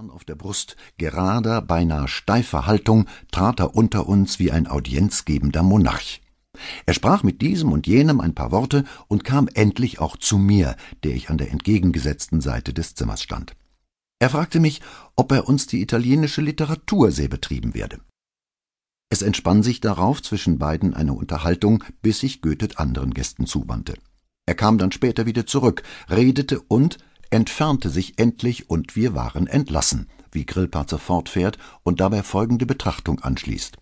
Stern auf der Brust, gerader, beinahe steifer Haltung, trat er unter uns wie ein audienzgebender Monarch. Er sprach mit diesem und jenem ein paar Worte und kam endlich auch zu mir, der ich an der entgegengesetzten Seite des Zimmers stand. Er fragte mich, ob er uns die italienische Literatur sehr betrieben werde. Es entspann sich darauf zwischen beiden eine Unterhaltung, bis sich Goethe anderen Gästen zuwandte. Er kam dann später wieder zurück, redete und entfernte sich endlich und wir waren entlassen, wie Grillparzer fortfährt und dabei folgende Betrachtung anschließt.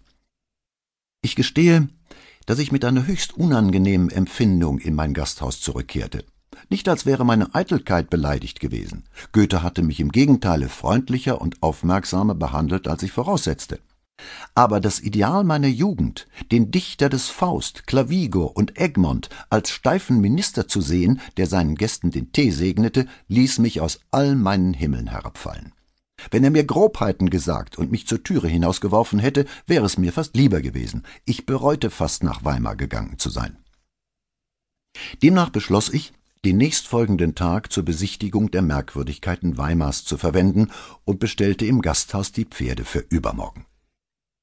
Ich gestehe, dass ich mit einer höchst unangenehmen Empfindung in mein Gasthaus zurückkehrte. Nicht als wäre meine Eitelkeit beleidigt gewesen. Goethe hatte mich im Gegenteile freundlicher und aufmerksamer behandelt, als ich voraussetzte. Aber das Ideal meiner Jugend, den Dichter des Faust, Clavigo und Egmont als steifen Minister zu sehen, der seinen Gästen den Tee segnete, ließ mich aus all meinen Himmeln herabfallen. Wenn er mir Grobheiten gesagt und mich zur Türe hinausgeworfen hätte, wäre es mir fast lieber gewesen. Ich bereute fast nach Weimar gegangen zu sein. Demnach beschloss ich, den nächstfolgenden Tag zur Besichtigung der Merkwürdigkeiten Weimars zu verwenden und bestellte im Gasthaus die Pferde für übermorgen.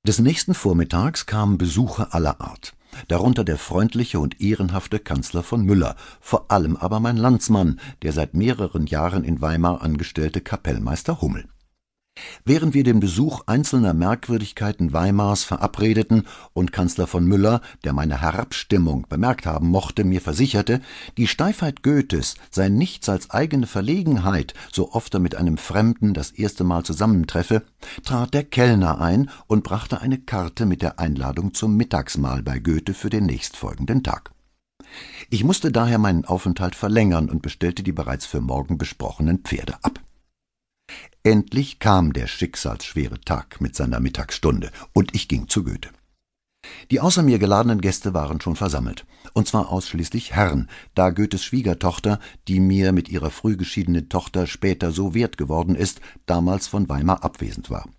Des nächsten Vormittags kamen Besucher aller Art, darunter der freundliche und ehrenhafte Kanzler von Müller, vor allem aber mein Landsmann, der seit mehreren Jahren in Weimar angestellte Kapellmeister Hummel Während wir den Besuch einzelner Merkwürdigkeiten Weimars verabredeten und Kanzler von Müller, der meine Herabstimmung bemerkt haben mochte, mir versicherte, die Steifheit Goethes sei nichts als eigene Verlegenheit, so oft er mit einem Fremden das erste Mal zusammentreffe, trat der Kellner ein und brachte eine Karte mit der Einladung zum Mittagsmahl bei Goethe für den nächstfolgenden Tag. Ich musste daher meinen Aufenthalt verlängern und bestellte die bereits für morgen besprochenen Pferde ab. Endlich kam der schicksalsschwere Tag mit seiner Mittagsstunde, und ich ging zu Goethe. Die außer mir geladenen Gäste waren schon versammelt, und zwar ausschließlich Herren, da Goethes Schwiegertochter, die mir mit ihrer früh geschiedenen Tochter später so wert geworden ist, damals von Weimar abwesend war.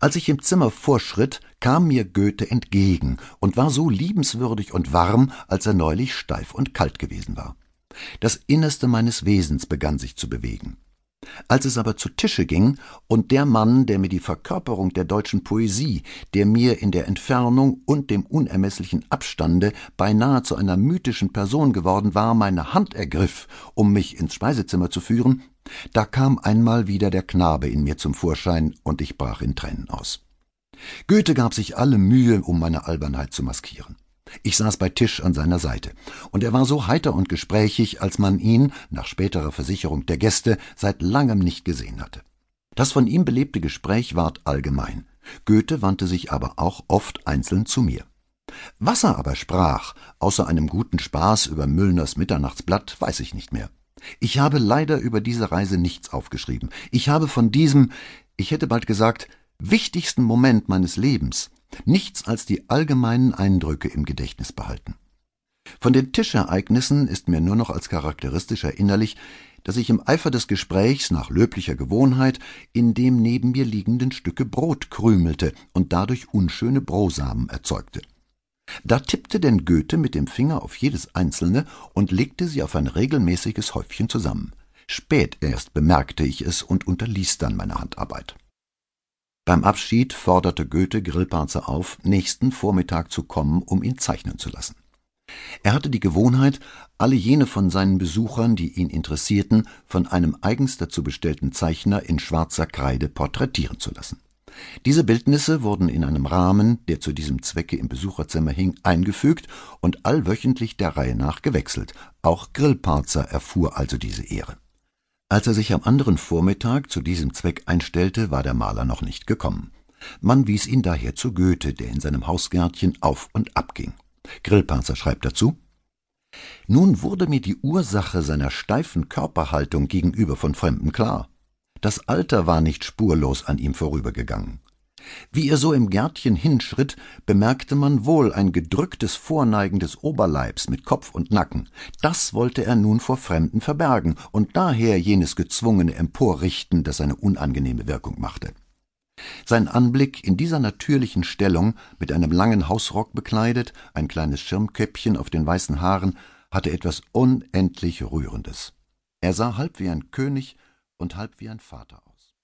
Als ich im Zimmer vorschritt, kam mir Goethe entgegen und war so liebenswürdig und warm, als er neulich steif und kalt gewesen war. Das Innerste meines Wesens begann sich zu bewegen. Als es aber zu Tische ging und der Mann, der mir die Verkörperung der deutschen Poesie, der mir in der Entfernung und dem unermesslichen Abstande beinahe zu einer mythischen Person geworden war, meine Hand ergriff, um mich ins Speisezimmer zu führen, da kam einmal wieder der Knabe in mir zum Vorschein und ich brach in Tränen aus. Goethe gab sich alle Mühe, um meine Albernheit zu maskieren. Ich saß bei Tisch an seiner Seite, und er war so heiter und gesprächig, als man ihn, nach späterer Versicherung der Gäste, seit langem nicht gesehen hatte. Das von ihm belebte Gespräch ward allgemein. Goethe wandte sich aber auch oft einzeln zu mir. Was er aber sprach, außer einem guten Spaß über Müllners Mitternachtsblatt, weiß ich nicht mehr. Ich habe leider über diese Reise nichts aufgeschrieben. Ich habe von diesem, ich hätte bald gesagt, wichtigsten Moment meines Lebens nichts als die allgemeinen Eindrücke im Gedächtnis behalten. Von den Tischereignissen ist mir nur noch als charakteristisch erinnerlich, dass ich im Eifer des Gesprächs nach löblicher Gewohnheit in dem neben mir liegenden Stücke Brot krümelte und dadurch unschöne Brosamen erzeugte. Da tippte denn Goethe mit dem Finger auf jedes einzelne und legte sie auf ein regelmäßiges Häufchen zusammen. Spät erst bemerkte ich es und unterließ dann meine Handarbeit. Beim Abschied forderte Goethe Grillparzer auf, nächsten Vormittag zu kommen, um ihn zeichnen zu lassen. Er hatte die Gewohnheit, alle jene von seinen Besuchern, die ihn interessierten, von einem eigens dazu bestellten Zeichner in schwarzer Kreide porträtieren zu lassen. Diese Bildnisse wurden in einem Rahmen, der zu diesem Zwecke im Besucherzimmer hing, eingefügt und allwöchentlich der Reihe nach gewechselt. Auch Grillparzer erfuhr also diese Ehre. Als er sich am anderen Vormittag zu diesem Zweck einstellte, war der Maler noch nicht gekommen. Man wies ihn daher zu Goethe, der in seinem Hausgärtchen auf und ab ging. Grillparzer schreibt dazu Nun wurde mir die Ursache seiner steifen Körperhaltung gegenüber von Fremden klar. Das Alter war nicht spurlos an ihm vorübergegangen. Wie er so im Gärtchen hinschritt, bemerkte man wohl ein gedrücktes Vorneigen des Oberleibs mit Kopf und Nacken. Das wollte er nun vor Fremden verbergen und daher jenes gezwungene Emporrichten, das eine unangenehme Wirkung machte. Sein Anblick in dieser natürlichen Stellung, mit einem langen Hausrock bekleidet, ein kleines Schirmkäppchen auf den weißen Haaren, hatte etwas unendlich Rührendes. Er sah halb wie ein König und halb wie ein Vater